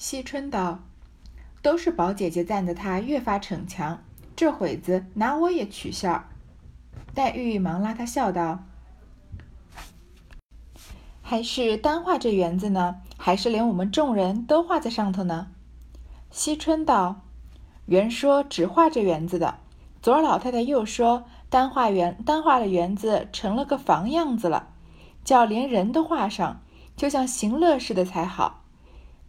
惜春道：“都是宝姐姐赞的他越发逞强，这会子拿我也取笑。”黛玉忙拉他笑道：“还是单画这园子呢，还是连我们众人都画在上头呢？”惜春道：“原说只画这园子的，昨儿老太太又说单画园，单画的园子成了个房样子了，叫连人都画上，就像行乐似的才好。”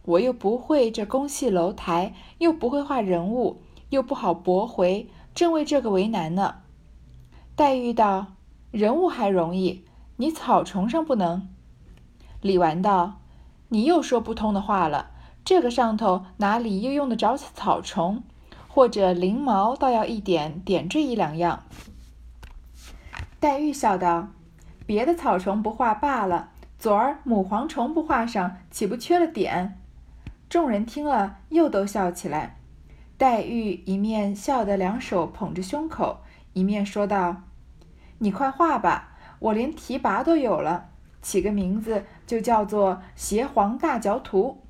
我又不会这宫戏楼台，又不会画人物，又不好驳回，正为这个为难呢。黛玉道：“人物还容易，你草虫上不能。”李纨道：“你又说不通的话了。这个上头哪里又用得着草虫？或者翎毛，倒要一点点缀一两样。”黛玉笑道：“别的草虫不画罢了，昨儿母蝗虫不画上，岂不缺了点？”众人听了，又都笑起来。黛玉一面笑得两手捧着胸口，一面说道：“你快画吧，我连提拔都有了，起个名字就叫做‘邪皇大嚼图’。”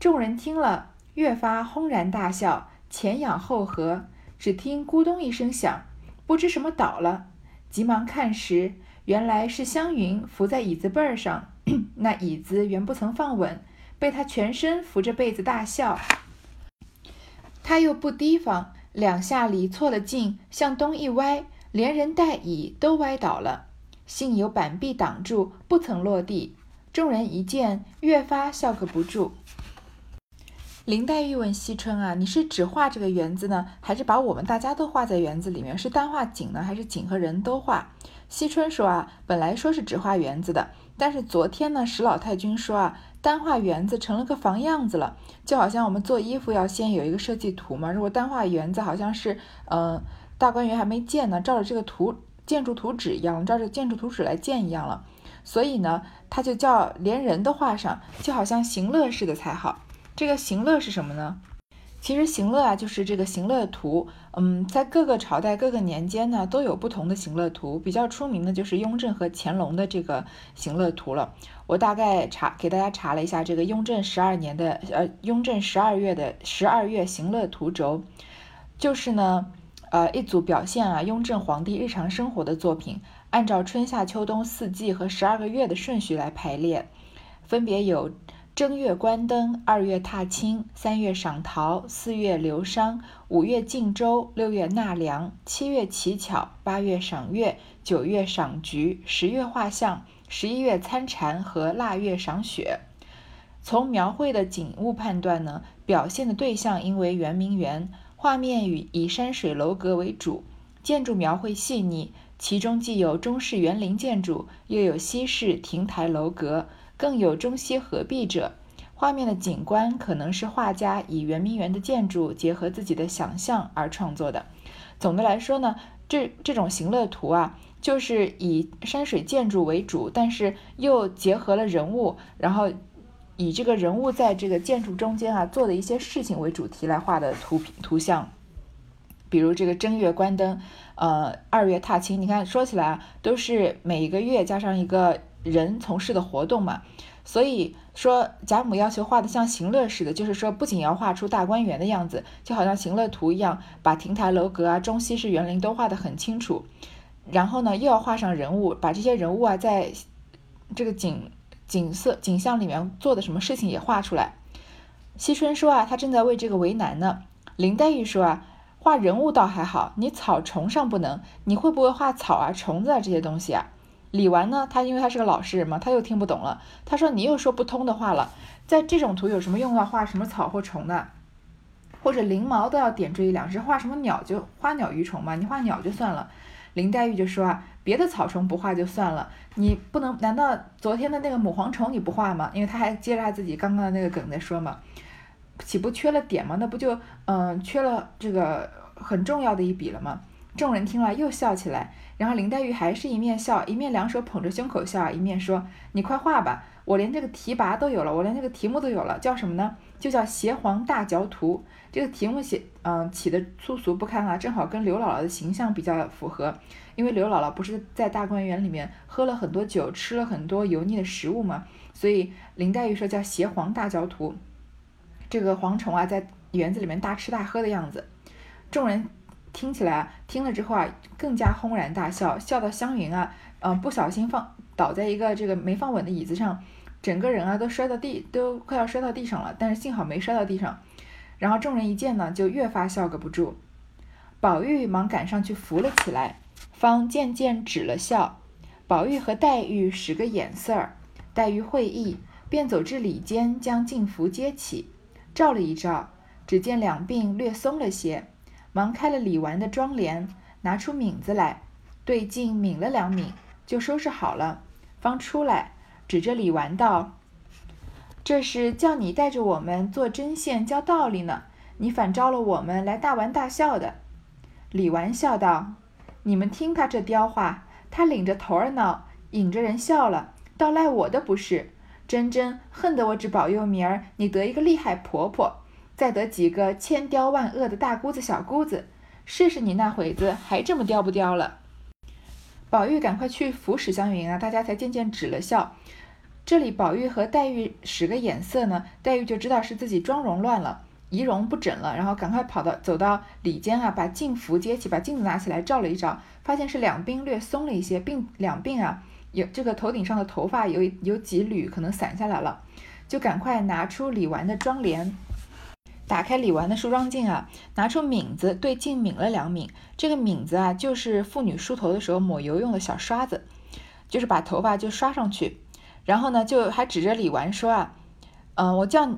众人听了，越发轰然大笑，前仰后合。只听咕咚一声响，不知什么倒了，急忙看时，原来是湘云伏在椅子背儿上，那椅子原不曾放稳。被他全身扶着被子大笑，他又不提防，两下里错了劲，向东一歪，连人带椅都歪倒了，幸有板壁挡住，不曾落地。众人一见，越发笑个不住。林黛玉问惜春啊：“你是只画这个园子呢，还是把我们大家都画在园子里面？是单画景呢，还是景和人都画？”惜春说啊：“本来说是只画园子的，但是昨天呢，史老太君说啊。”单画园子成了个房样子了，就好像我们做衣服要先有一个设计图嘛。如果单画园子好像是，嗯，大观园还没建呢，照着这个图建筑图纸一样，照着建筑图纸来建一样了。所以呢，它就叫连人都画上，就好像行乐似的才好。这个行乐是什么呢？其实行乐啊，就是这个行乐图。嗯，在各个朝代、各个年间呢，都有不同的行乐图。比较出名的就是雍正和乾隆的这个行乐图了。我大概查给大家查了一下这个雍正十二年的，呃，雍正十二月的十二月行乐图轴，就是呢，呃，一组表现啊雍正皇帝日常生活的作品，按照春夏秋冬四季和十二个月的顺序来排列，分别有。正月观灯，二月踏青，三月赏桃，四月流觞，五月敬周，六月纳凉，七月乞巧，八月赏月，九月赏菊，十月画像，十一月参禅和腊月赏雪。从描绘的景物判断呢，表现的对象应为圆明园，画面以以山水楼阁为主，建筑描绘细腻，其中既有中式园林建筑，又有西式亭台楼阁。更有中西合璧者，画面的景观可能是画家以圆明园的建筑结合自己的想象而创作的。总的来说呢，这这种行乐图啊，就是以山水建筑为主，但是又结合了人物，然后以这个人物在这个建筑中间啊做的一些事情为主题来画的图图像。比如这个正月观灯，呃，二月踏青，你看说起来啊，都是每一个月加上一个。人从事的活动嘛，所以说贾母要求画的像行乐似的，就是说不仅要画出大观园的样子，就好像行乐图一样，把亭台楼阁啊、中西式园林都画得很清楚。然后呢，又要画上人物，把这些人物啊，在这个景景色景象里面做的什么事情也画出来。惜春说啊，他正在为这个为难呢。林黛玉说啊，画人物倒还好，你草虫上不能，你会不会画草啊、虫子啊这些东西啊？李纨呢？他因为他是个老实人嘛，他又听不懂了。他说：“你又说不通的话了，在这种图有什么用？要画什么草或虫的，或者翎毛都要点缀一两只，画什么鸟就花鸟鱼虫嘛，你画鸟就算了。”林黛玉就说：“啊，别的草虫不画就算了，你不能？难道昨天的那个母蝗虫你不画吗？因为他还接着他自己刚刚的那个梗在说嘛，岂不缺了点吗？那不就嗯缺了这个很重要的一笔了吗？”众人听了又笑起来。然后林黛玉还是一面笑，一面两手捧着胸口笑，一面说：“你快画吧，我连这个题跋都有了，我连这个题目都有了，叫什么呢？就叫《邪皇大嚼图》。这个题目写，嗯，起的粗俗不堪啊，正好跟刘姥姥的形象比较符合。因为刘姥姥不是在大观园里面喝了很多酒，吃了很多油腻的食物嘛，所以林黛玉说叫《邪皇大嚼图》。这个蝗虫啊在园子里面大吃大喝的样子。众人听起来听了之后啊，更加轰然大笑，笑到湘云啊，嗯，不小心放倒在一个这个没放稳的椅子上，整个人啊都摔到地，都快要摔到地上了，但是幸好没摔到地上。然后众人一见呢，就越发笑个不住。宝玉忙赶上去扶了起来，方渐渐止了笑。宝玉和黛玉使个眼色儿，黛玉会意，便走至里间，将镜符接起，照了一照，只见两鬓略松了些。忙开了李纨的妆帘，拿出抿子来，对镜抿了两抿，就收拾好了，方出来，指着李纨道：“这是叫你带着我们做针线教道理呢，你反招了我们来大玩大笑的。”李纨笑道：“你们听他这刁话，他领着头儿闹，引着人笑了，倒赖我的不是。真真恨得我只保佑明儿你得一个厉害婆婆。”再得几个千刁万恶的大姑子、小姑子，试试你那会子还这么刁不刁了？宝玉赶快去扶史湘云啊，大家才渐渐止了笑。这里宝玉和黛玉使个眼色呢，黛玉就知道是自己妆容乱了，仪容不整了，然后赶快跑到走到里间啊，把镜符接起，把镜子拿起来照了一照，发现是两鬓略松了一些，并两鬓啊有这个头顶上的头发有有几缕可能散下来了，就赶快拿出李纨的妆帘。打开李纨的梳妆镜啊，拿出抿子对镜抿了两抿。这个抿子啊，就是妇女梳头的时候抹油用的小刷子，就是把头发就刷上去。然后呢，就还指着李纨说啊，嗯，我叫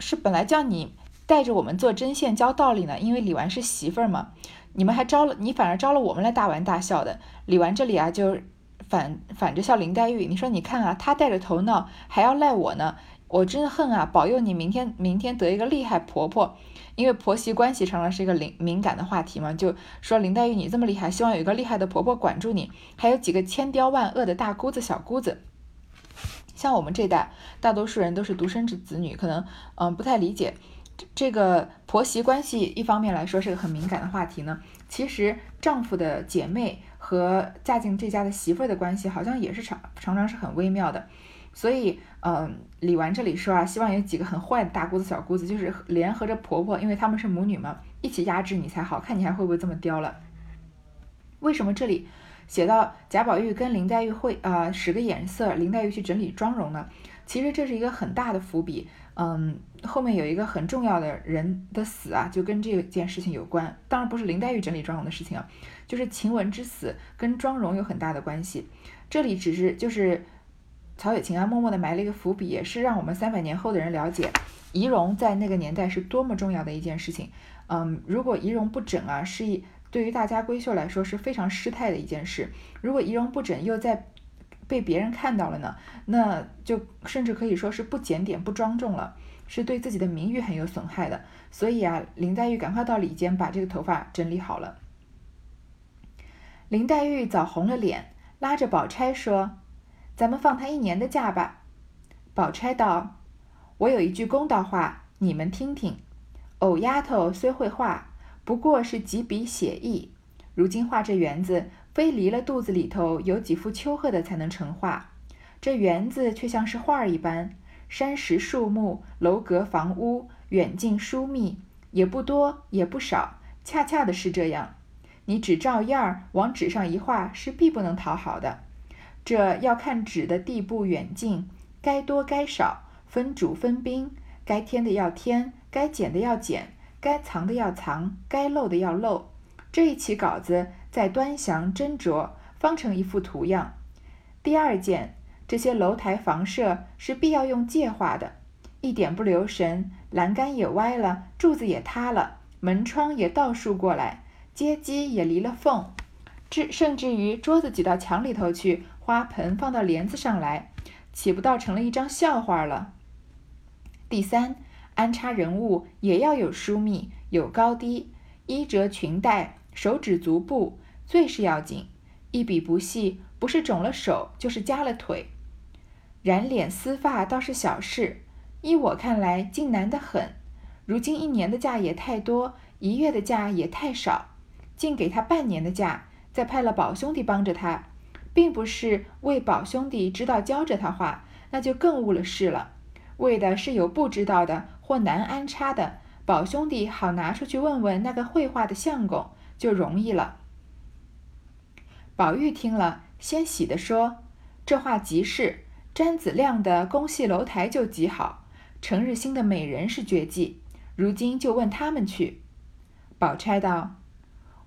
是本来叫你带着我们做针线教道理呢，因为李纨是媳妇儿嘛。你们还招了你反而招了我们来大玩大笑的。李纨这里啊，就反反着笑林黛玉。你说你看啊，她带着头闹，还要赖我呢。我真的恨啊！保佑你明天明天得一个厉害婆婆，因为婆媳关系常常是一个敏敏感的话题嘛。就说林黛玉你这么厉害，希望有一个厉害的婆婆管住你，还有几个千刁万恶的大姑子小姑子。像我们这代大多数人都是独生子子女，可能嗯不太理解这个婆媳关系。一方面来说是个很敏感的话题呢，其实丈夫的姐妹和嫁进这家的媳妇儿的关系，好像也是常常常是很微妙的。所以，嗯，李纨这里说啊，希望有几个很坏的大姑子、小姑子，就是联合着婆婆，因为她们是母女嘛，一起压制你才好看，你还会不会这么刁了？为什么这里写到贾宝玉跟林黛玉会啊使个眼色，林黛玉去整理妆容呢？其实这是一个很大的伏笔，嗯，后面有一个很重要的人的死啊，就跟这件事情有关。当然不是林黛玉整理妆容的事情啊，就是晴雯之死跟妆容有很大的关系。这里只是就是。曹雪芹啊，默默地埋了一个伏笔，也是让我们三百年后的人了解仪容在那个年代是多么重要的一件事情。嗯，如果仪容不整啊，是一对于大家闺秀来说是非常失态的一件事。如果仪容不整又在被别人看到了呢，那就甚至可以说是不检点、不庄重了，是对自己的名誉很有损害的。所以啊，林黛玉赶快到里间把这个头发整理好了。林黛玉早红了脸，拉着宝钗说。咱们放他一年的假吧。宝钗道：“我有一句公道话，你们听听。藕丫头虽会画，不过是几笔写意。如今画这园子，非离了肚子里头有几幅丘壑的才能成画。这园子却像是画儿一般，山石树木、楼阁房屋，远近疏密，也不多也不少，恰恰的是这样。你只照样儿往纸上一画，是必不能讨好的。”这要看纸的地步远近，该多该少，分主分宾，该添的要添，该减的要减，该藏的要藏，该漏的要漏。这一起稿子再端详斟酌，方成一幅图样。第二件，这些楼台房舍是必要用界画的，一点不留神，栏杆也歪了，柱子也塌了，门窗也倒竖过来，阶基也离了缝，至甚至于桌子挤到墙里头去。花盆放到帘子上来，岂不倒成了一张笑话了？第三，安插人物也要有疏密，有高低，衣着裙带，手指足部最是要紧。一笔不细，不是肿了手，就是夹了腿。染脸丝发倒是小事，依我看来，竟难得很。如今一年的假也太多，一月的假也太少，竟给他半年的假，再派了宝兄弟帮着他。并不是为宝兄弟知道教着他画，那就更误了事了。为的是有不知道的或难安插的，宝兄弟好拿出去问问那个绘画的相公，就容易了。宝玉听了，先喜地说：“这话极是。詹子亮的宫戏楼台就极好，程日兴的美人是绝技。如今就问他们去。”宝钗道：“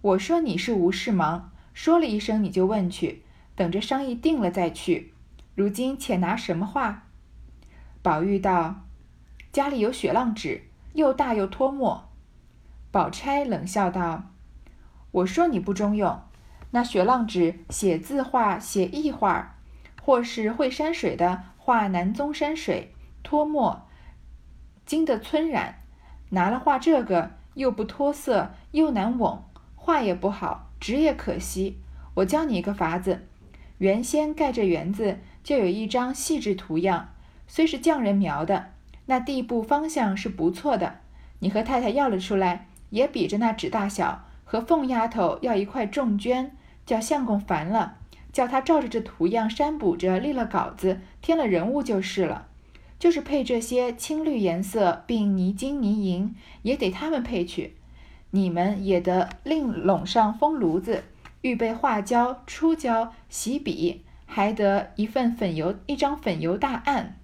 我说你是无事忙，说了一声你就问去，等着商议定了再去。如今且拿什么画？”宝玉道：“家里有雪浪纸，又大又脱墨。”宝钗冷笑道：“我说你不中用。”那雪浪纸写字画、写意画，或是会山水的画南宗山水，脱墨，经得皴染，拿了画这个又不脱色，又难稳，画也不好，纸也可惜。我教你一个法子，原先盖这园子就有一张细致图样，虽是匠人描的，那地步方向是不错的。你和太太要了出来，也比着那纸大小，和凤丫头要一块重绢。叫相公烦了，叫他照着这图样删补着立了稿子，添了人物就是了。就是配这些青绿颜色，并泥金泥银，也得他们配去。你们也得另拢上风炉子，预备画胶、出胶、洗笔，还得一份粉油，一张粉油大案，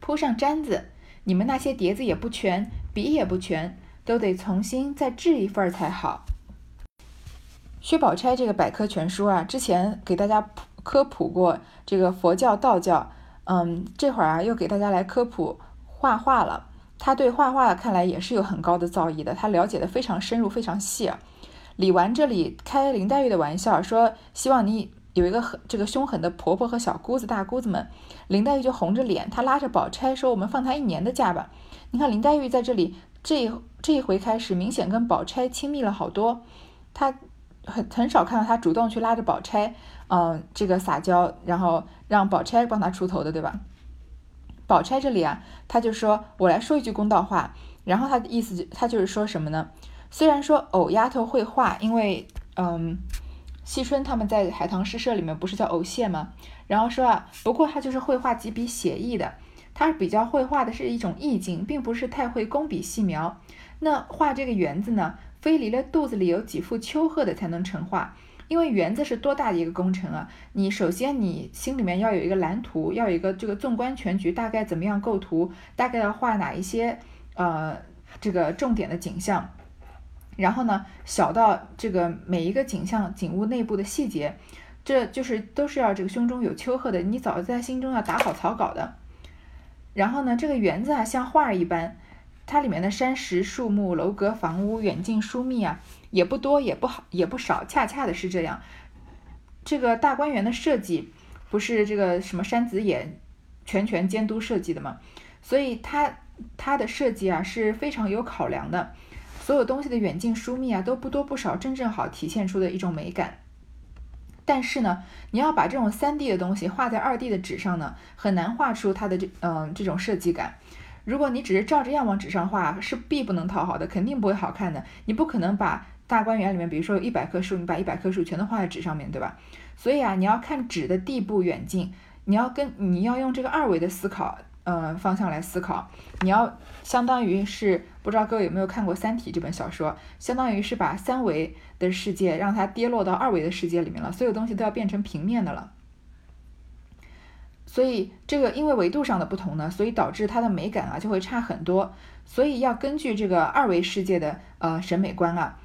铺上毡子。你们那些碟子也不全，笔也不全，都得重新再制一份才好。薛宝钗这个百科全书啊，之前给大家科普过这个佛教、道教，嗯，这会儿啊又给大家来科普画画了。他对画画看来也是有很高的造诣的，他了解的非常深入、非常细。李纨这里开林黛玉的玩笑，说希望你有一个很这个凶狠的婆婆和小姑子、大姑子们。林黛玉就红着脸，她拉着宝钗说：“我们放她一年的假吧。”你看林黛玉在这里这这一回开始，明显跟宝钗亲密了好多，她。很很少看到她主动去拉着宝钗，嗯，这个撒娇，然后让宝钗帮她出头的，对吧？宝钗这里啊，她就说：“我来说一句公道话。”然后她的意思，她就是说什么呢？虽然说藕丫头会画，因为嗯，惜春他们在海棠诗社里面不是叫藕蟹吗？然后说啊，不过他就是会画几笔写意的，他是比较会画的是一种意境，并不是太会工笔细描。那画这个园子呢？非离了肚子里有几副丘壑的才能成画，因为园子是多大的一个工程啊！你首先你心里面要有一个蓝图，要有一个这个纵观全局，大概怎么样构图，大概要画哪一些呃这个重点的景象，然后呢，小到这个每一个景象景物内部的细节，这就是都是要这个胸中有丘壑的，你早在心中要打好草稿的。然后呢，这个园子啊像画一般。它里面的山石、树木、楼阁、房屋远近疏密啊，也不多，也不好，也不少，恰恰的是这样。这个大观园的设计不是这个什么山子野全权监督设计的吗？所以它它的设计啊是非常有考量的，所有东西的远近疏密啊都不多不少，正正好体现出的一种美感。但是呢，你要把这种三 D 的东西画在二 D 的纸上呢，很难画出它的这嗯这种设计感。如果你只是照着样往纸上画，是必不能讨好的，肯定不会好看的。你不可能把大观园里面，比如说有一百棵树，你把一百棵树全都画在纸上面对吧？所以啊，你要看纸的地步远近，你要跟你要用这个二维的思考，呃，方向来思考。你要相当于是，不知道各位有没有看过《三体》这本小说，相当于是把三维的世界让它跌落到二维的世界里面了，所有东西都要变成平面的了。所以这个因为维度上的不同呢，所以导致它的美感啊就会差很多。所以要根据这个二维世界的呃审美观啊，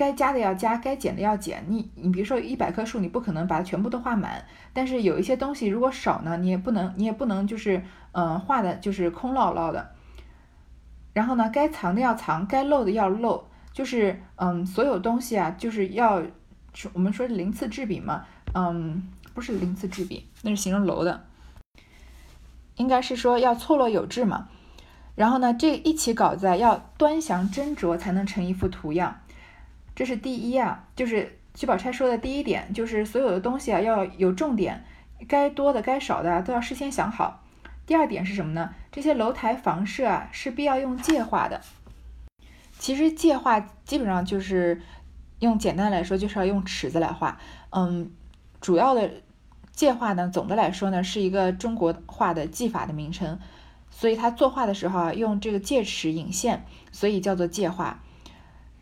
该加的要加，该减的要减。你你比如说一百棵树，你不可能把它全部都画满，但是有一些东西如果少呢，你也不能你也不能就是嗯画的就是空落落的。然后呢，该藏的要藏，该露的要露，就是嗯所有东西啊就是要我们说鳞次栉比嘛，嗯不是鳞次栉比，那是形容楼的。应该是说要错落有致嘛，然后呢，这一起稿子啊要端详斟酌才能成一幅图样，这是第一啊，就是薛宝钗说的第一点，就是所有的东西啊要有重点，该多的该少的都要事先想好。第二点是什么呢？这些楼台房舍啊是必要用界画的。其实界画基本上就是用简单来说就是要用尺子来画，嗯，主要的。界画呢，总的来说呢，是一个中国画的技法的名称。所以他作画的时候啊，用这个戒尺引线，所以叫做界画。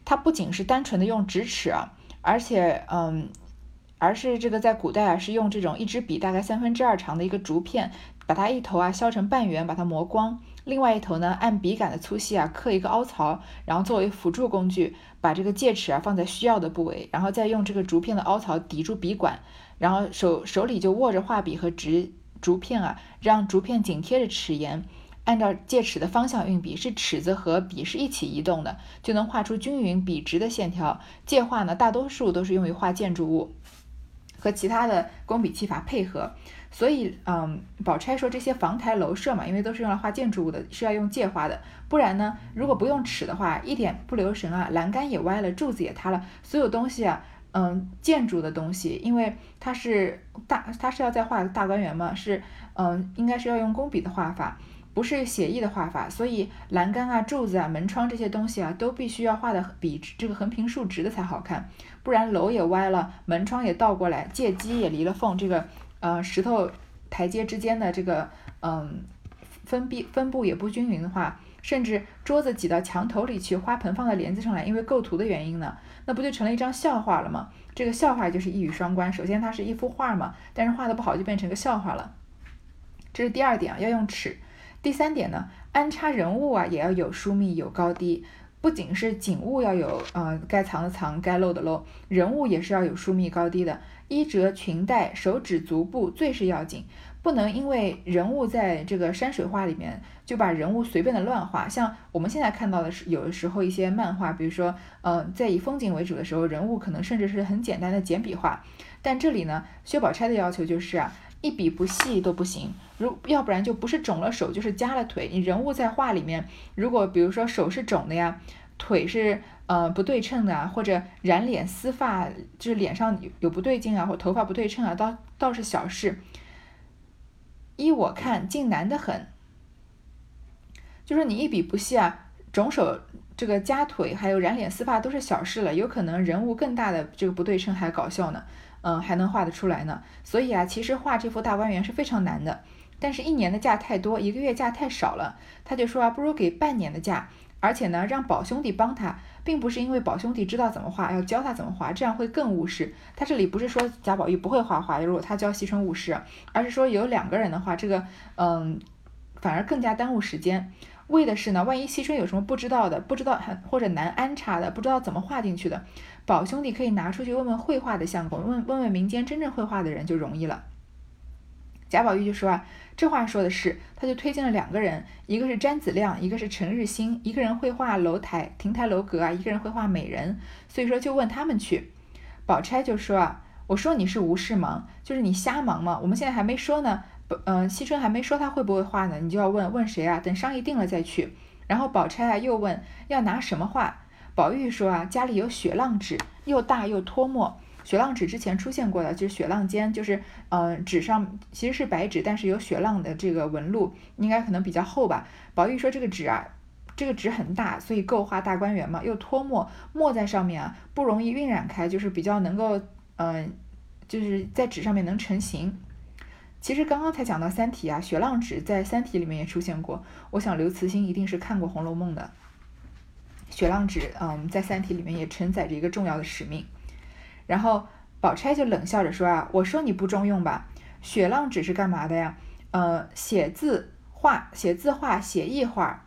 它不仅是单纯的用直尺啊，而且嗯，而是这个在古代啊，是用这种一支笔大概三分之二长的一个竹片，把它一头啊削成半圆，把它磨光，另外一头呢按笔杆的粗细啊刻一个凹槽，然后作为辅助工具，把这个戒尺啊放在需要的部位，然后再用这个竹片的凹槽抵住笔管，然后手手里就握着画笔和直竹片啊，让竹片紧贴着齿沿。按照戒尺的方向运笔，是尺子和笔是一起移动的，就能画出均匀笔直的线条。戒画呢，大多数都是用于画建筑物，和其他的工笔技法配合。所以，嗯，宝钗说这些房台楼舍嘛，因为都是用来画建筑物的，是要用戒画的。不然呢，如果不用尺的话，一点不留神啊，栏杆也歪了，柱子也塌了，所有东西啊，嗯，建筑的东西，因为它是大，它是要在画大观园嘛，是，嗯，应该是要用工笔的画法。不是写意的画法，所以栏杆啊、柱子啊、门窗这些东西啊，都必须要画的笔直，这个横平竖直的才好看，不然楼也歪了，门窗也倒过来，借机也离了缝，这个呃石头台阶之间的这个嗯分壁分布也不均匀的话，甚至桌子挤到墙头里去，花盆放在帘子上来，因为构图的原因呢，那不就成了一张笑话了吗？这个笑话就是一语双关，首先它是一幅画嘛，但是画的不好就变成个笑话了，这是第二点啊，要用尺。第三点呢，安插人物啊，也要有疏密有高低，不仅是景物要有，呃，该藏的藏，该露的露，人物也是要有疏密高低的。衣褶裙带手指足部最是要紧，不能因为人物在这个山水画里面就把人物随便的乱画。像我们现在看到的是，有的时候一些漫画，比如说，嗯，在以风景为主的时候，人物可能甚至是很简单的简笔画。但这里呢，薛宝钗的要求就是啊。一笔不细都不行，如要不然就不是肿了手，就是夹了腿。你人物在画里面，如果比如说手是肿的呀，腿是呃不对称的啊，或者染脸丝发，就是脸上有有不对劲啊，或头发不对称啊，倒倒是小事。依我看，竟难得很。就是你一笔不细啊，肿手、这个夹腿，还有染脸丝发都是小事了，有可能人物更大的这个不对称还搞笑呢。嗯，还能画得出来呢。所以啊，其实画这幅大观园是非常难的。但是，一年的假太多，一个月假太少了，他就说啊，不如给半年的假。而且呢，让宝兄弟帮他，并不是因为宝兄弟知道怎么画，要教他怎么画，这样会更务实。他这里不是说贾宝玉不会画画，如果他教惜春务实，而是说有两个人的话，这个嗯，反而更加耽误时间。为的是呢，万一惜春有什么不知道的，不知道或者难安插的，不知道怎么画进去的。宝兄弟可以拿出去问问绘画的相公，问问问民间真正绘画的人就容易了。贾宝玉就说啊，这话说的是，他就推荐了两个人，一个是詹子亮，一个是陈日新，一个人绘画楼台、亭台楼阁啊，一个人绘画美人，所以说就问他们去。宝钗就说啊，我说你是无事忙，就是你瞎忙嘛。我们现在还没说呢，嗯，惜春还没说他会不会画呢，你就要问问谁啊？等商议定了再去。然后宝钗啊又问要拿什么画。宝玉说啊，家里有雪浪纸，又大又脱墨。雪浪纸之前出现过的，就是雪浪尖，就是嗯，纸上其实是白纸，但是有雪浪的这个纹路，应该可能比较厚吧。宝玉说这个纸啊，这个纸很大，所以够画大观园嘛。又脱墨，墨在上面啊，不容易晕染开，就是比较能够嗯，就是在纸上面能成型。其实刚刚才讲到《三体》啊，雪浪纸在《三体》里面也出现过。我想刘慈欣一定是看过《红楼梦》的。雪浪纸，嗯，在《三体》里面也承载着一个重要的使命。然后宝钗就冷笑着说啊：“我说你不中用吧？雪浪纸是干嘛的呀？呃，写字画、写字画、写意画，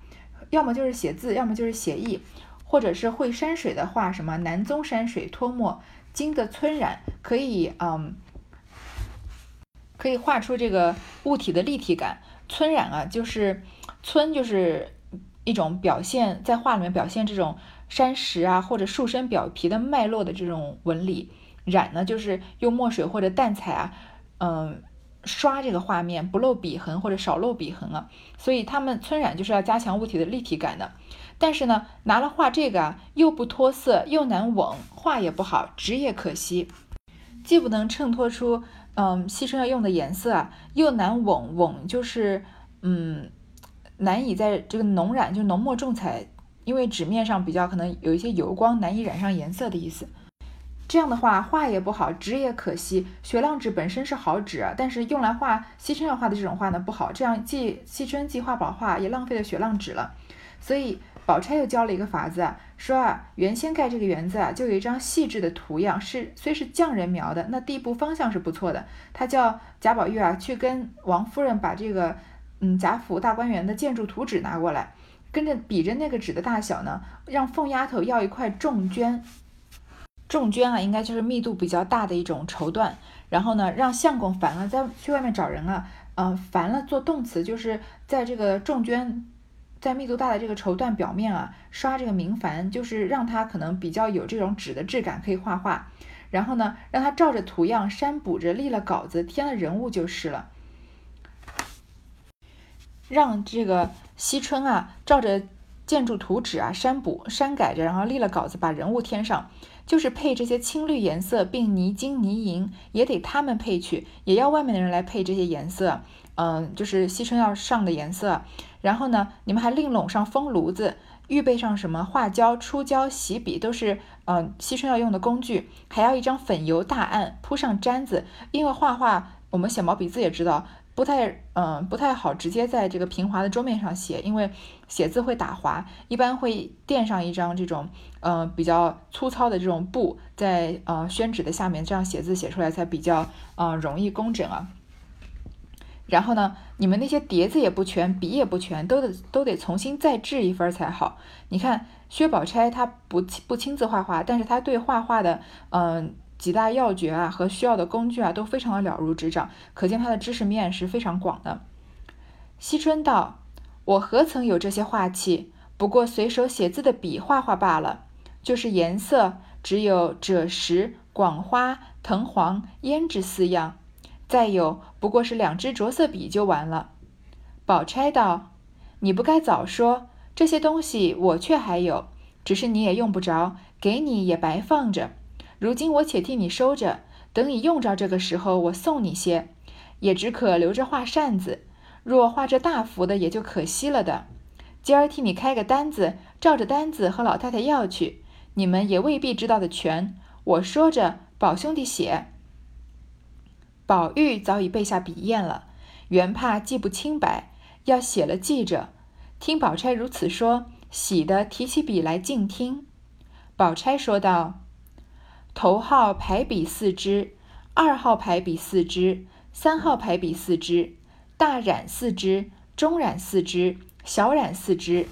要么就是写字，要么就是写意，或者是会山水的画，什么南宗山水脱墨，金的皴染，可以，嗯，可以画出这个物体的立体感。皴染啊，就是皴，就是。”一种表现在画里面表现这种山石啊或者树身表皮的脉络的这种纹理，染呢就是用墨水或者淡彩啊，嗯，刷这个画面不露笔痕或者少露笔痕啊，所以他们皴染就是要加强物体的立体感的。但是呢，拿了画这个啊，又不脱色，又难稳，画也不好，纸也可惜，既不能衬托出嗯牺牲要用的颜色啊，又难稳稳就是嗯。难以在这个浓染，就浓墨重彩，因为纸面上比较可能有一些油光，难以染上颜色的意思。这样的话画也不好，纸也可惜。雪浪纸本身是好纸，但是用来画惜春要画的这种画呢不好，这样既惜春既画不好画，也浪费了雪浪纸了。所以宝钗又教了一个法子，说啊，原先盖这个园子啊，就有一张细致的图样，是虽是匠人描的，那地步方向是不错的。他叫贾宝玉啊，去跟王夫人把这个嗯贾府大观园的建筑图纸拿过来。跟着比着那个纸的大小呢，让凤丫头要一块重绢，重绢啊，应该就是密度比较大的一种绸缎。然后呢，让相公烦了，在去外面找人啊，嗯，烦了做动词，就是在这个重绢，在密度大的这个绸缎表面啊，刷这个明矾，就是让它可能比较有这种纸的质感，可以画画。然后呢，让他照着图样删补着立了稿子，添了人物就是了。让这个惜春啊，照着建筑图纸啊删补删改着，然后立了稿子，把人物添上，就是配这些青绿颜色，并泥金泥银也得他们配去，也要外面的人来配这些颜色，嗯，就是惜春要上的颜色。然后呢，你们还另拢上风炉子，预备上什么画胶、出胶、洗笔，都是嗯惜春要用的工具，还要一张粉油大案，铺上毡子，因为画画，我们写毛笔字也知道。不太，嗯，不太好直接在这个平滑的桌面上写，因为写字会打滑，一般会垫上一张这种，嗯，比较粗糙的这种布，在呃宣纸的下面，这样写字写出来才比较，嗯，容易工整啊。然后呢，你们那些碟子也不全，笔也不全，都得都得重新再制一份才好。你看薛宝钗她不不亲自画画，但是她对画画的，嗯。几大要诀啊和需要的工具啊都非常的了如指掌，可见他的知识面是非常广的。惜春道：“我何曾有这些画器？不过随手写字的笔画画罢了。就是颜色，只有赭石、广花、藤黄、胭脂四样。再有，不过是两支着色笔就完了。”宝钗道：“你不该早说这些东西，我却还有，只是你也用不着，给你也白放着。”如今我且替你收着，等你用着这个时候，我送你些，也只可留着画扇子。若画这大幅的，也就可惜了的。今儿替你开个单子，照着单子和老太太要去，你们也未必知道的全。我说着，宝兄弟写。宝玉早已备下笔砚了，原怕记不清白，要写了记着。听宝钗如此说，喜得提起笔来静听。宝钗说道。头号排笔四支，二号排笔四支，三号排笔四支，大染四支，中染四支，小染四支，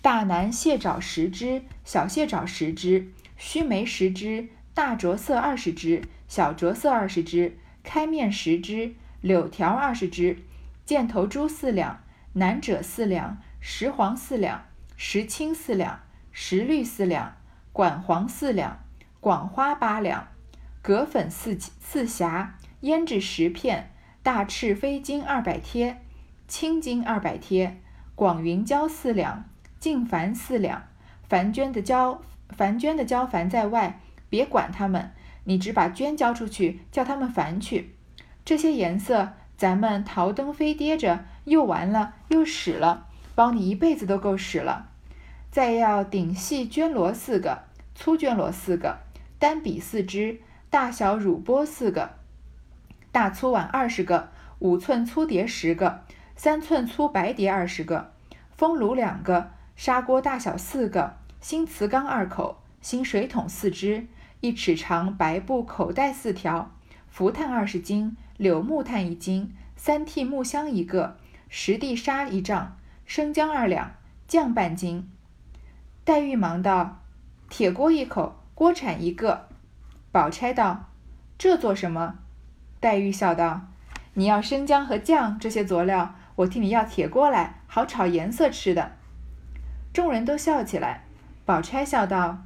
大南蟹爪十支，小蟹爪十支，须眉十支，大着色二十支，小着色二十支，开面十支，柳条二十支，箭头珠四两，南者四两，石黄四两，石青四两，石绿四两，管黄四两。广花八两，葛粉四四匣，胭脂十片，大赤飞金二百贴，青金二百贴，广云胶四两，净矾四两，凡绢的胶，凡绢的胶矾在外，别管他们，你只把绢交出去，叫他们烦去。这些颜色，咱们桃灯飞跌着，又完了又使了，包你一辈子都够使了。再要顶细绢罗四个，粗绢罗四个。单笔四支，大小乳钵四个，大粗碗二十个，五寸粗碟十个，三寸粗白碟二十个，风炉两个，砂锅大小四个，新瓷缸二口，新水桶四只，一尺长白布口袋四条，浮炭二十斤，柳木炭一斤，三屉木箱一个，十地沙一丈，生姜二两，酱半斤。黛玉忙道：“铁锅一口。”锅铲一个，宝钗道：“这做什么？”黛玉笑道：“你要生姜和酱这些佐料，我替你要铁锅来，好炒颜色吃的。”众人都笑起来。宝钗笑道：“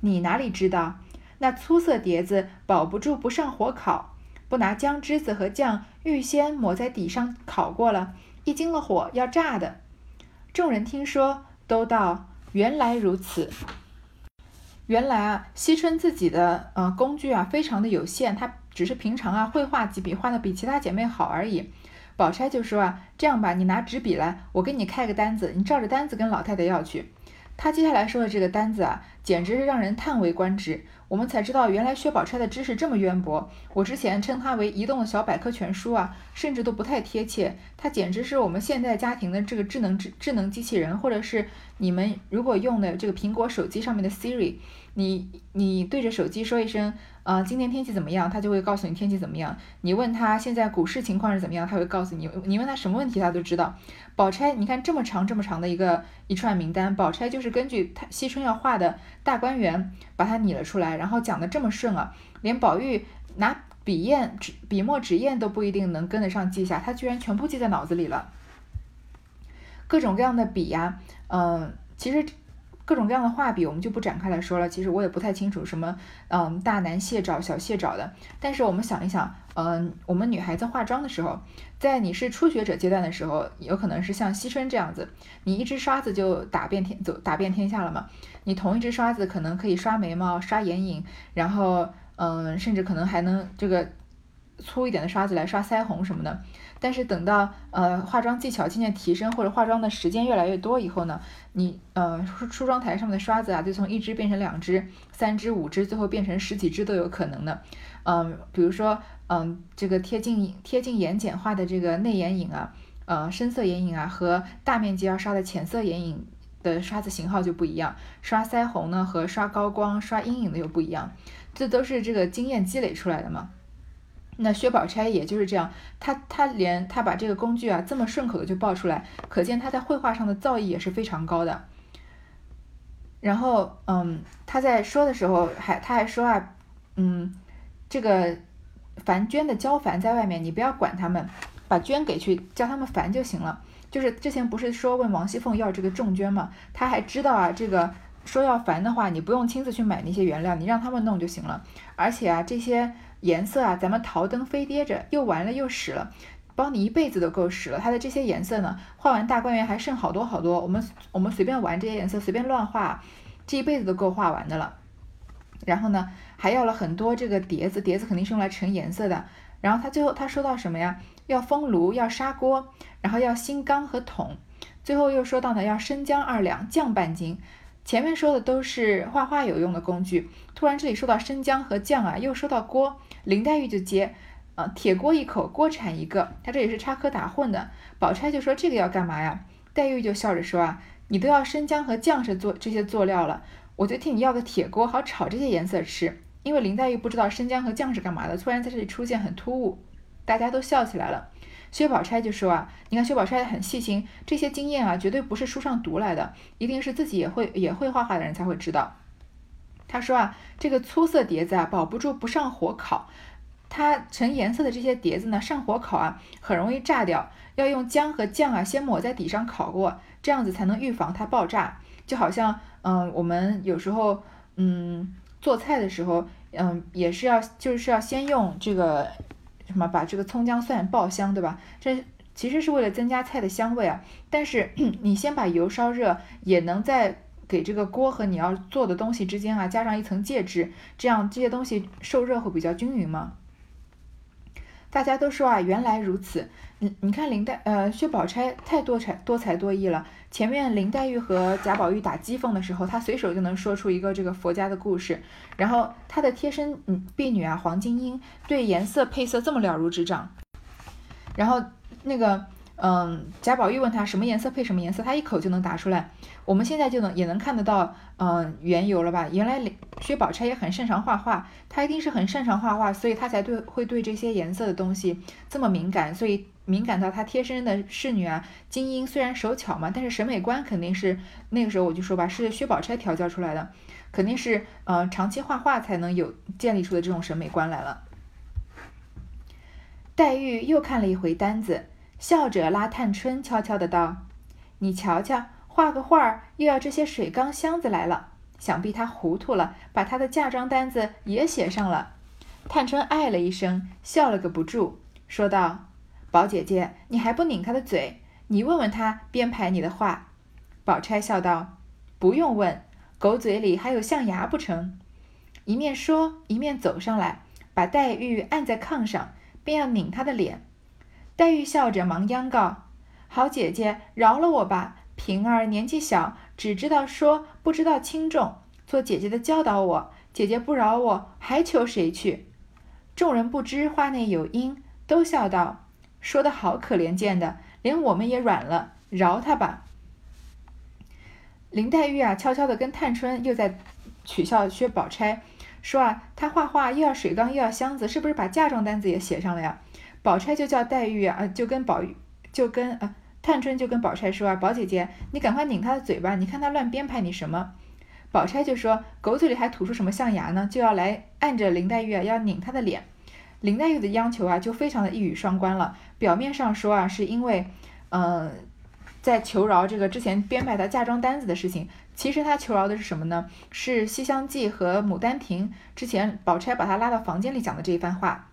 你哪里知道？那粗色碟子保不住不上火烤，不拿姜汁子和酱预先抹在底上烤过了，一经了火要炸的。”众人听说，都道：“原来如此。”原来啊，惜春自己的呃工具啊非常的有限，她只是平常啊会画几笔，画的比其他姐妹好而已。宝钗就说啊，这样吧，你拿纸笔来，我给你开个单子，你照着单子跟老太太要去。她接下来说的这个单子啊，简直是让人叹为观止。我们才知道，原来薛宝钗的知识这么渊博。我之前称它为移动的小百科全书啊，甚至都不太贴切。它简直是我们现代家庭的这个智能智智能机器人，或者是你们如果用的这个苹果手机上面的 Siri。你你对着手机说一声，呃，今天天气怎么样？它就会告诉你天气怎么样。你问他现在股市情况是怎么样，他会告诉你。你问他什么问题，他都知道。宝钗，你看这么长这么长的一个一串名单，宝钗就是根据他惜春要画的大观园把它拟了出来，然后讲的这么顺啊，连宝玉拿笔砚纸笔墨纸砚都不一定能跟得上记下，他居然全部记在脑子里了。各种各样的笔呀，嗯，其实。各种各样的画笔，我们就不展开来说了。其实我也不太清楚什么，嗯，大南蟹爪、小蟹爪的。但是我们想一想，嗯，我们女孩子化妆的时候，在你是初学者阶段的时候，有可能是像惜春这样子，你一支刷子就打遍天，走打遍天下了嘛。你同一支刷子可能可以刷眉毛、刷眼影，然后，嗯，甚至可能还能这个粗一点的刷子来刷腮红什么的。但是等到呃化妆技巧渐渐提升，或者化妆的时间越来越多以后呢，你呃梳梳妆台上面的刷子啊，就从一支变成两支、三支、五支，最后变成十几支都有可能的。嗯，比如说嗯这个贴近贴近眼睑画的这个内眼影啊，呃深色眼影啊，和大面积要刷的浅色眼影的刷子型号就不一样。刷腮红呢和刷高光、刷阴影的又不一样，这都是这个经验积累出来的嘛。那薛宝钗也就是这样，她她连她把这个工具啊这么顺口的就报出来，可见她在绘画上的造诣也是非常高的。然后，嗯，她在说的时候还她还说啊，嗯，这个凡娟的焦凡在外面，你不要管他们，把娟给去叫他们烦就行了。就是之前不是说问王熙凤要这个重绢吗？她还知道啊，这个说要烦的话，你不用亲自去买那些原料，你让他们弄就行了。而且啊，这些。颜色啊，咱们桃灯飞跌着，又完了又使了，包你一辈子都够使了。它的这些颜色呢，画完大观园还剩好多好多，我们我们随便玩这些颜色，随便乱画，这一辈子都够画完的了。然后呢，还要了很多这个碟子，碟子肯定是用来盛颜色的。然后他最后他说到什么呀？要封炉，要砂锅，然后要新缸和桶，最后又说到呢，要生姜二两，酱半斤。前面说的都是画画有用的工具，突然这里说到生姜和酱啊，又说到锅。林黛玉就接，啊，铁锅一口，锅铲一个，他这也是插科打诨的。宝钗就说这个要干嘛呀？黛玉就笑着说啊，你都要生姜和酱是做这些佐料了，我就替你要个铁锅，好炒这些颜色吃。因为林黛玉不知道生姜和酱是干嘛的，突然在这里出现很突兀，大家都笑起来了。薛宝钗就说啊，你看薛宝钗很细心，这些经验啊，绝对不是书上读来的，一定是自己也会也会画画的人才会知道。他说啊，这个粗色碟子啊，保不住不上火烤。它成颜色的这些碟子呢，上火烤啊，很容易炸掉。要用姜和酱啊，先抹在底上烤过，这样子才能预防它爆炸。就好像，嗯，我们有时候，嗯，做菜的时候，嗯，也是要，就是要先用这个什么，把这个葱姜蒜爆香，对吧？这其实是为了增加菜的香味啊。但是 你先把油烧热，也能在。给这个锅和你要做的东西之间啊，加上一层介质，这样这些东西受热会比较均匀吗？大家都说啊，原来如此。你你看林黛呃薛宝钗太多才多才多艺了。前面林黛玉和贾宝玉打讥讽的时候，她随手就能说出一个这个佛家的故事。然后她的贴身嗯婢女啊黄金英对颜色配色这么了如指掌。然后那个。嗯，贾宝玉问他什么颜色配什么颜色，他一口就能答出来。我们现在就能也能看得到，嗯，缘由了吧？原来薛宝钗也很擅长画画，她一定是很擅长画画，所以她才对会对这些颜色的东西这么敏感，所以敏感到她贴身的侍女啊，金英虽然手巧嘛，但是审美观肯定是那个时候我就说吧，是薛宝钗调教出来的，肯定是呃长期画画才能有建立出的这种审美观来了。黛玉又看了一回单子。笑着拉探春，悄悄的道：“你瞧瞧，画个画儿又要这些水缸箱子来了。想必他糊涂了，把他的嫁妆单子也写上了。”探春哎了一声，笑了个不住，说道：“宝姐姐，你还不拧他的嘴？你问问他编排你的画。”宝钗笑道：“不用问，狗嘴里还有象牙不成？”一面说，一面走上来，把黛玉按在炕上，便要拧她的脸。黛玉笑着，忙央告：“好姐姐，饶了我吧！平儿年纪小，只知道说，不知道轻重。做姐姐的教导我，姐姐不饶我，还求谁去？”众人不知话内有因，都笑道：“说的好可怜见的，连我们也软了，饶他吧。”林黛玉啊，悄悄地跟探春又在取笑薛宝钗，说啊，她画画又要水缸又要箱子，是不是把嫁妆单子也写上了呀？宝钗就叫黛玉啊，就跟宝玉就跟呃探春就跟宝钗说啊，宝姐姐，你赶快拧他的嘴巴，你看他乱编排你什么？宝钗就说：“狗嘴里还吐出什么象牙呢？”就要来按着林黛玉啊，要拧她的脸。林黛玉的央求啊，就非常的一语双关了。表面上说啊，是因为，嗯，在求饶这个之前编排的嫁妆单子的事情。其实她求饶的是什么呢？是《西厢记》和《牡丹亭》之前宝钗把她拉到房间里讲的这一番话。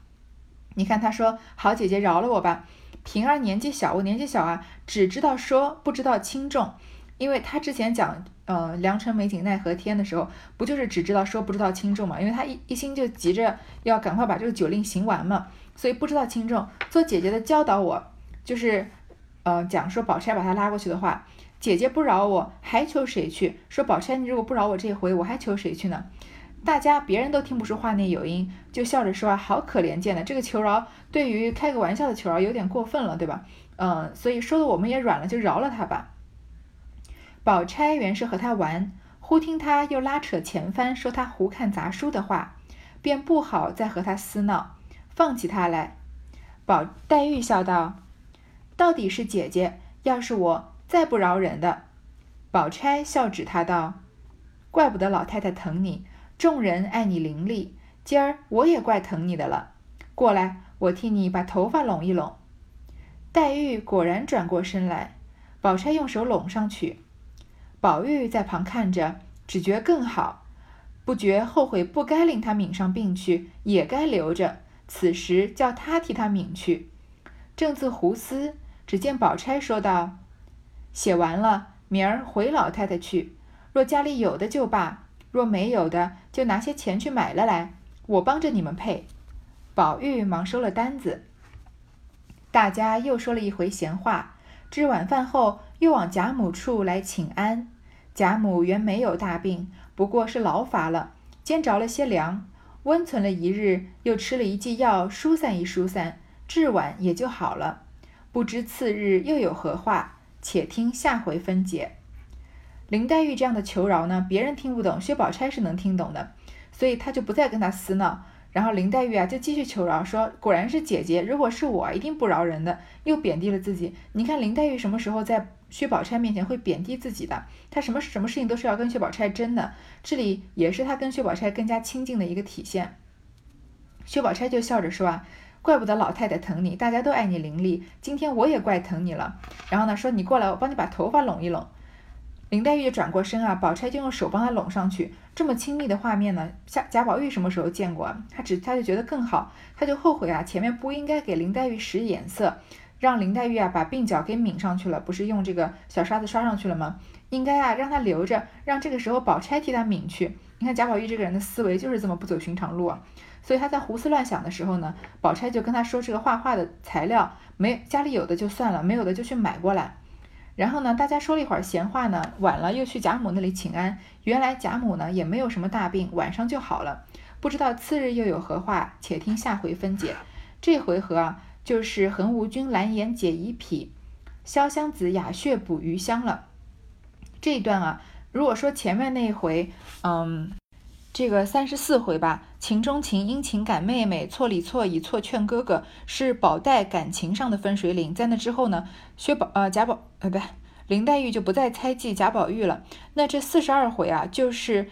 你看她说：“好姐姐，饶了我吧。平儿年纪小，我年纪小啊，只知道说，不知道轻重。因为她之前讲。”呃，良辰美景奈何天的时候，不就是只知道说不知道轻重嘛？因为他一一心就急着要赶快把这个酒令行完嘛，所以不知道轻重。做姐姐的教导我，就是呃讲说宝钗把他拉过去的话，姐姐不饶我，还求谁去？说宝钗你如果不饶我这回，我还求谁去呢？大家别人都听不出话内有音，就笑着说啊，好可怜见的，这个求饶对于开个玩笑的求饶有点过分了，对吧？嗯，所以说的我们也软了，就饶了他吧。宝钗原是和他玩，忽听他又拉扯前番，说他胡看杂书的话，便不好再和他厮闹，放起他来。宝黛玉笑道：“到底是姐姐，要是我再不饶人的。”宝钗笑指他道：“怪不得老太太疼你，众人爱你伶俐，今儿我也怪疼你的了。过来，我替你把头发拢一拢。”黛玉果然转过身来，宝钗用手拢上去。宝玉在旁看着，只觉更好，不觉后悔不该令他抿上病去，也该留着。此时叫他替他抿去，正自胡思，只见宝钗说道：“写完了，明儿回老太太去。若家里有的就罢，若没有的，就拿些钱去买了来，我帮着你们配。”宝玉忙收了单子，大家又说了一回闲话。至晚饭后，又往贾母处来请安。贾母原没有大病，不过是劳乏了，兼着了些凉，温存了一日，又吃了一剂药，疏散一疏散，至晚也就好了。不知次日又有何话，且听下回分解。林黛玉这样的求饶呢，别人听不懂，薛宝钗是能听懂的，所以她就不再跟他撕闹。然后林黛玉啊，就继续求饶，说：“果然是姐姐，如果是我，一定不饶人的。”又贬低了自己。你看林黛玉什么时候在薛宝钗面前会贬低自己的？她什么什么事情都是要跟薛宝钗争的。这里也是她跟薛宝钗更加亲近的一个体现。薛宝钗就笑着说：“啊，怪不得老太太疼你，大家都爱你伶俐，今天我也怪疼你了。”然后呢，说：“你过来，我帮你把头发拢一拢。”林黛玉转过身啊，宝钗就用手帮她拢上去。这么亲密的画面呢，贾贾宝玉什么时候见过？他只他就觉得更好，他就后悔啊，前面不应该给林黛玉使眼色，让林黛玉啊把鬓角给抿上去了，不是用这个小刷子刷上去了吗？应该啊让她留着，让这个时候宝钗替她抿去。你看贾宝玉这个人的思维就是这么不走寻常路啊，所以他在胡思乱想的时候呢，宝钗就跟他说这个画画的材料没家里有的就算了，没有的就去买过来。然后呢，大家说了一会儿闲话呢，晚了又去贾母那里请安。原来贾母呢也没有什么大病，晚上就好了。不知道次日又有何话，且听下回分解。这回合啊，就是横无君蓝颜解疑癖，潇湘子雅谑补余香了。这一段啊，如果说前面那一回，嗯。这个三十四回吧，情中情，因情感妹妹，错里错，以错劝哥哥，是宝黛感情上的分水岭。在那之后呢，薛宝呃贾宝呃不对，林黛玉就不再猜忌贾宝玉了。那这四十二回啊，就是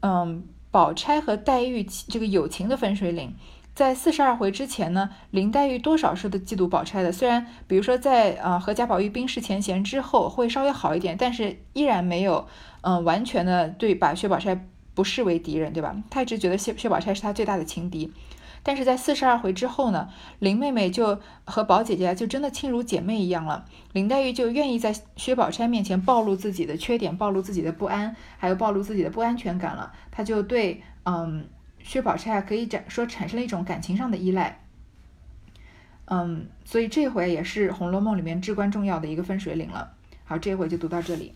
嗯宝钗和黛玉这个友情的分水岭。在四十二回之前呢，林黛玉多少是的嫉妒宝钗的，虽然比如说在呃和贾宝玉冰释前嫌之后会稍微好一点，但是依然没有嗯完全的对把薛宝钗。不视为敌人，对吧？他一直觉得薛薛宝钗是他最大的情敌，但是在四十二回之后呢，林妹妹就和宝姐姐就真的亲如姐妹一样了。林黛玉就愿意在薛宝钗面前暴露自己的缺点，暴露自己的不安，还有暴露自己的不安全感了。她就对嗯薛宝钗啊可以展说产生了一种感情上的依赖。嗯，所以这回也是《红楼梦》里面至关重要的一个分水岭了。好，这回就读到这里。